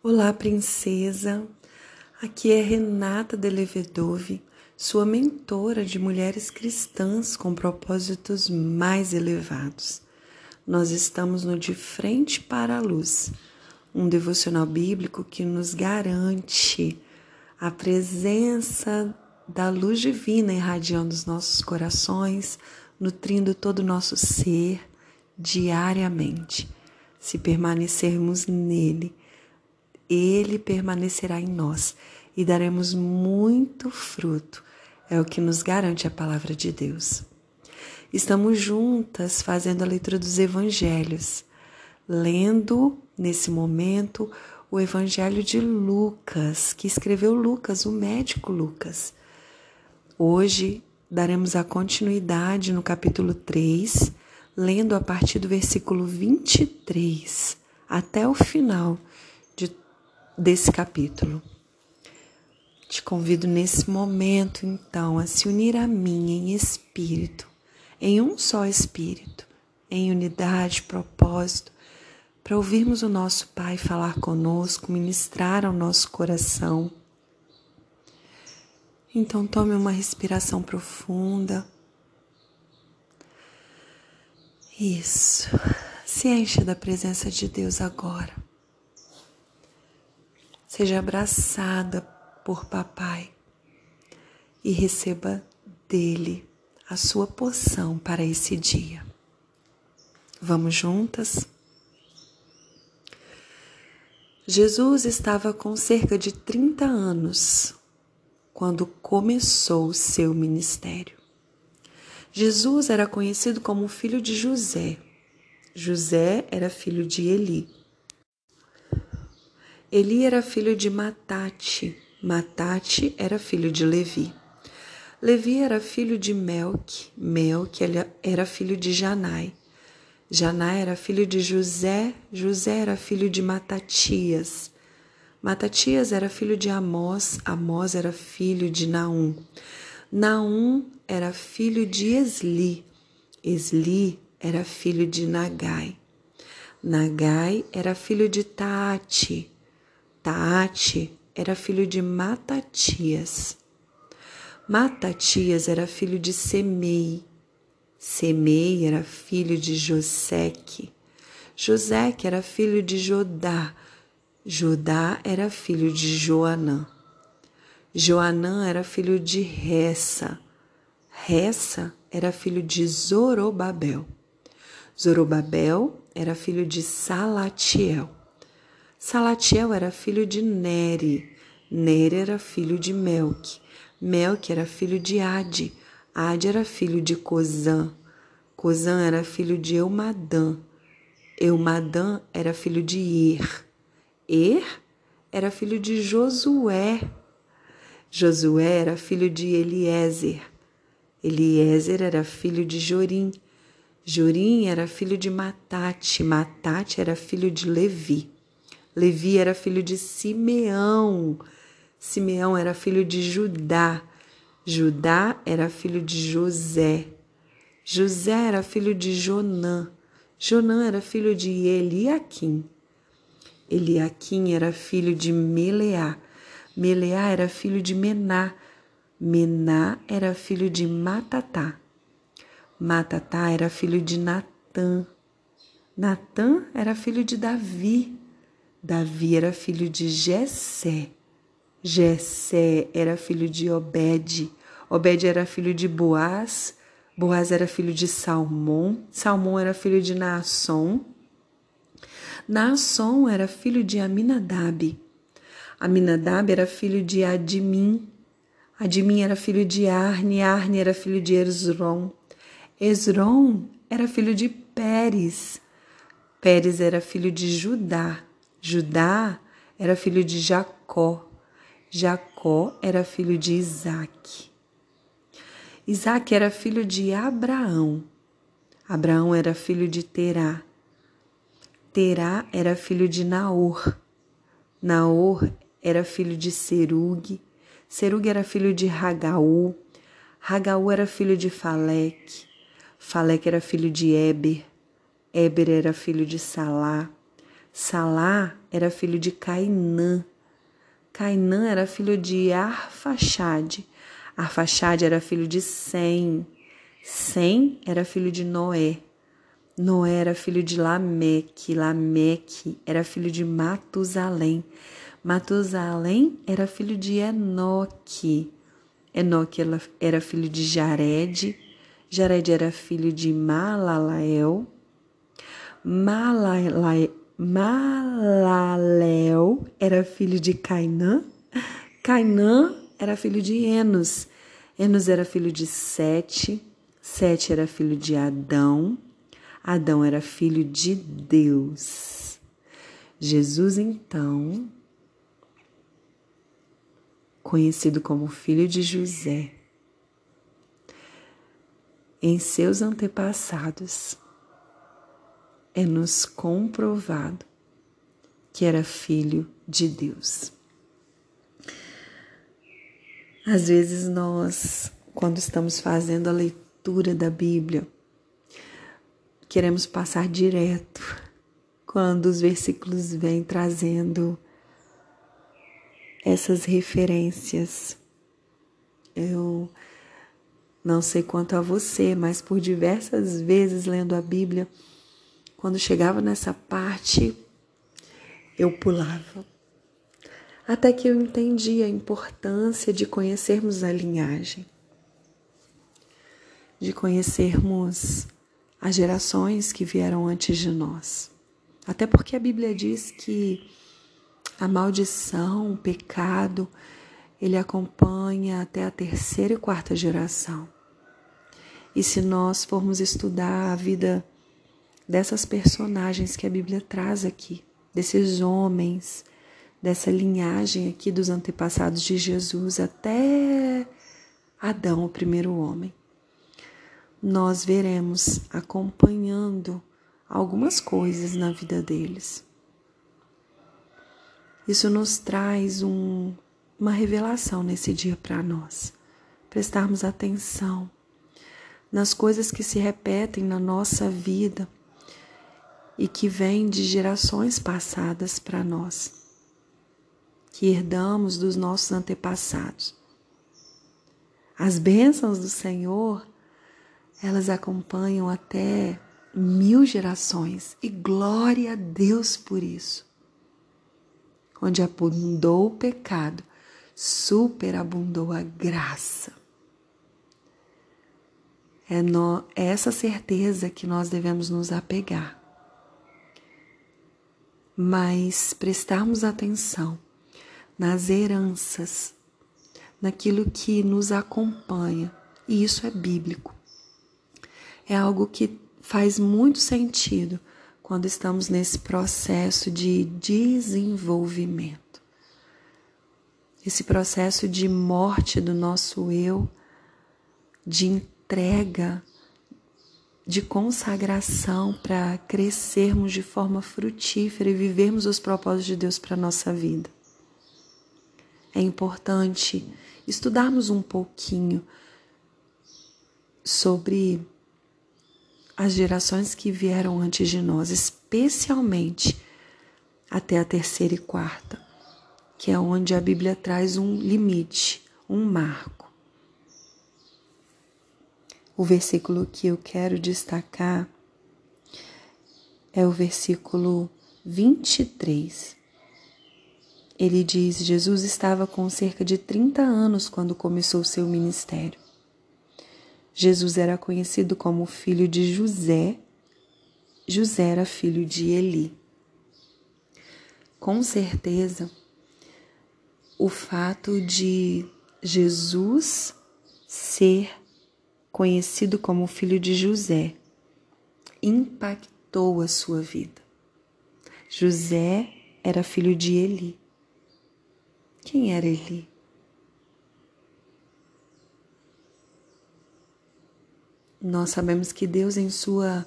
Olá, princesa. Aqui é Renata Delevedove, sua mentora de mulheres cristãs com propósitos mais elevados. Nós estamos no De Frente para a Luz, um devocional bíblico que nos garante a presença da luz divina irradiando os nossos corações, nutrindo todo o nosso ser diariamente. Se permanecermos nele, ele permanecerá em nós e daremos muito fruto. É o que nos garante a palavra de Deus. Estamos juntas fazendo a leitura dos evangelhos, lendo nesse momento o evangelho de Lucas, que escreveu Lucas, o médico Lucas. Hoje daremos a continuidade no capítulo 3, lendo a partir do versículo 23 até o final desse capítulo. Te convido nesse momento, então, a se unir a mim em espírito, em um só espírito, em unidade, propósito, para ouvirmos o nosso Pai falar conosco, ministrar ao nosso coração. Então, tome uma respiração profunda. Isso. Se encha da presença de Deus agora. Seja abraçada por papai e receba dele a sua poção para esse dia. Vamos juntas? Jesus estava com cerca de 30 anos quando começou o seu ministério. Jesus era conhecido como filho de José. José era filho de Eli. Eli era filho de Matate, Matate era filho de Levi. Levi era filho de Melque, Melque era filho de Janai. Janai era filho de José, José era filho de Matatias. Matatias era filho de Amós, Amós era filho de Naum. Naum era filho de Esli, Esli era filho de Nagai. Nagai era filho de Taate, Taate era filho de Matatias. Matatias era filho de Semei. Semei era filho de Joseque. Joseque era filho de Jodá. Jodá era filho de Joanã. Joanã era filho de Ressa. Ressa era filho de Zorobabel. Zorobabel era filho de Salatiel. Salatiel era filho de Neri, Neri era filho de Melque, Melque era filho de Ade, Ade era filho de Cozã, Cozã era filho de Eumadã, Eumadã era filho de Ir, Ir era filho de Josué, Josué era filho de Eliezer, Eliezer era filho de Jorim, Jorim era filho de Matate, Matate era filho de Levi. Levi era filho de Simeão. Simeão era filho de Judá. Judá era filho de José. José era filho de Jonã. Jonã era filho de Eliaquim. Eliaquim era filho de Meleá. Meleá era filho de Mená. Mená era filho de Matatá. Matatá era filho de Natã. Natã era filho de Davi. Davi era filho de Jessé. Jessé era filho de Obed. Obed era filho de Boaz. Boaz era filho de Salmão. Salmão era filho de Naasson. Naasson era filho de Aminadab. Aminadab era filho de Adimim. Adimim era filho de Arne. Arne era filho de Esron. Esron era filho de Pérez. Pérez era filho de Judá. Judá era filho de Jacó. Jacó era filho de Isaac. Isaac era filho de Abraão. Abraão era filho de Terá. Terá era filho de Naor. Naor era filho de Serug. Serug era filho de Ragaú. Ragaú era filho de Faleque. Faleque era filho de Eber. Eber era filho de Salá. Salá era filho de Cainã. Cainã era filho de Arfaxade. Arfaxade era filho de Sem. Sem era filho de Noé. Noé era filho de Lameque. Lameque era filho de Matusalém. Matusalém era filho de Enoque. Enoque era filho de Jared. Jared era filho de Malalael. Malalael, Malalel era filho de Cainã. Cainã era filho de Enos. Enos era filho de Sete. Sete era filho de Adão. Adão era filho de Deus. Jesus, então, conhecido como filho de José, em seus antepassados, é nos comprovado que era filho de Deus. Às vezes nós, quando estamos fazendo a leitura da Bíblia, queremos passar direto quando os versículos vêm trazendo essas referências. Eu não sei quanto a você, mas por diversas vezes lendo a Bíblia, quando chegava nessa parte, eu pulava. Até que eu entendi a importância de conhecermos a linhagem, de conhecermos as gerações que vieram antes de nós. Até porque a Bíblia diz que a maldição, o pecado, ele acompanha até a terceira e quarta geração. E se nós formos estudar a vida dessas personagens que a Bíblia traz aqui, desses homens, dessa linhagem aqui dos antepassados de Jesus até Adão, o primeiro homem. Nós veremos acompanhando algumas coisas na vida deles. Isso nos traz um, uma revelação nesse dia para nós. Prestarmos atenção nas coisas que se repetem na nossa vida e que vem de gerações passadas para nós, que herdamos dos nossos antepassados. As bênçãos do Senhor, elas acompanham até mil gerações e glória a Deus por isso. Onde abundou o pecado, superabundou a graça. É, no, é essa certeza que nós devemos nos apegar mas prestarmos atenção nas heranças, naquilo que nos acompanha, e isso é bíblico. É algo que faz muito sentido quando estamos nesse processo de desenvolvimento. Esse processo de morte do nosso eu, de entrega de consagração para crescermos de forma frutífera e vivermos os propósitos de Deus para a nossa vida. É importante estudarmos um pouquinho sobre as gerações que vieram antes de nós, especialmente até a terceira e quarta, que é onde a Bíblia traz um limite, um marco. O versículo que eu quero destacar é o versículo 23. Ele diz: Jesus estava com cerca de 30 anos quando começou seu ministério. Jesus era conhecido como filho de José. José era filho de Eli. Com certeza, o fato de Jesus ser conhecido como filho de José, impactou a sua vida. José era filho de Eli. Quem era Eli? Nós sabemos que Deus, em sua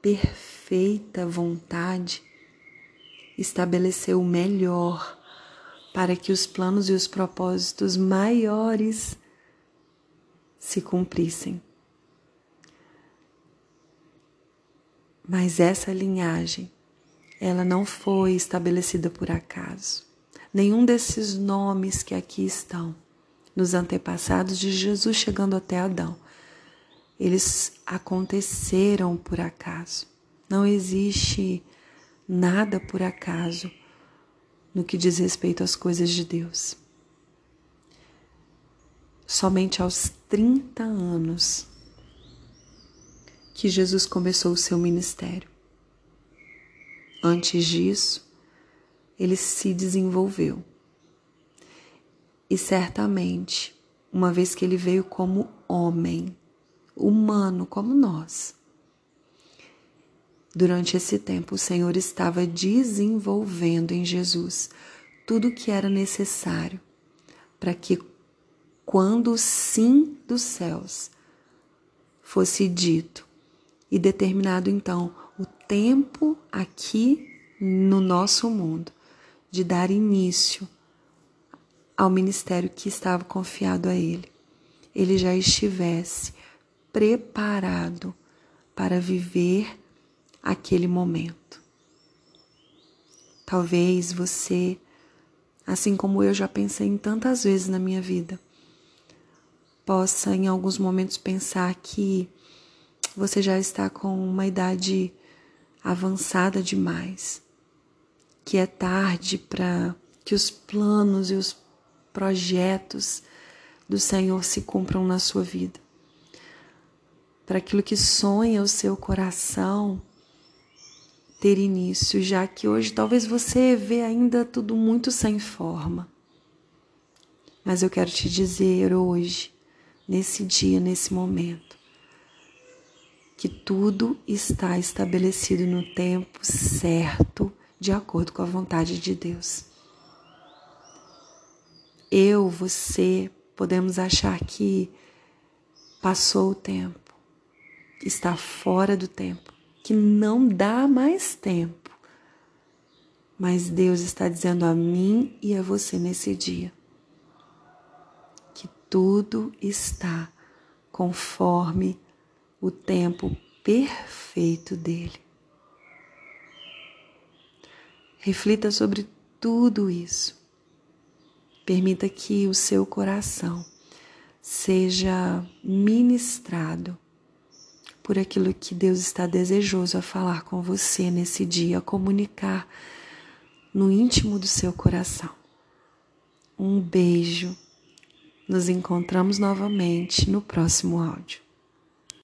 perfeita vontade, estabeleceu o melhor para que os planos e os propósitos maiores se cumprissem. Mas essa linhagem ela não foi estabelecida por acaso. Nenhum desses nomes que aqui estão, nos antepassados de Jesus chegando até Adão, eles aconteceram por acaso. Não existe nada por acaso no que diz respeito às coisas de Deus. Somente aos 30 anos que Jesus começou o seu ministério. Antes disso, ele se desenvolveu. E certamente, uma vez que ele veio como homem, humano como nós, durante esse tempo o Senhor estava desenvolvendo em Jesus tudo o que era necessário para que, quando o sim dos céus fosse dito e determinado então o tempo aqui no nosso mundo de dar início ao ministério que estava confiado a ele, ele já estivesse preparado para viver aquele momento. Talvez você, assim como eu já pensei em tantas vezes na minha vida, possa em alguns momentos pensar que você já está com uma idade avançada demais, que é tarde para que os planos e os projetos do Senhor se cumpram na sua vida. Para aquilo que sonha o seu coração ter início, já que hoje talvez você vê ainda tudo muito sem forma. Mas eu quero te dizer hoje, nesse dia, nesse momento, que tudo está estabelecido no tempo certo, de acordo com a vontade de Deus. Eu, você, podemos achar que passou o tempo, está fora do tempo, que não dá mais tempo. Mas Deus está dizendo a mim e a você nesse dia que tudo está conforme o tempo perfeito dele. Reflita sobre tudo isso. Permita que o seu coração seja ministrado por aquilo que Deus está desejoso a falar com você nesse dia, a comunicar no íntimo do seu coração. Um beijo. Nos encontramos novamente no próximo áudio.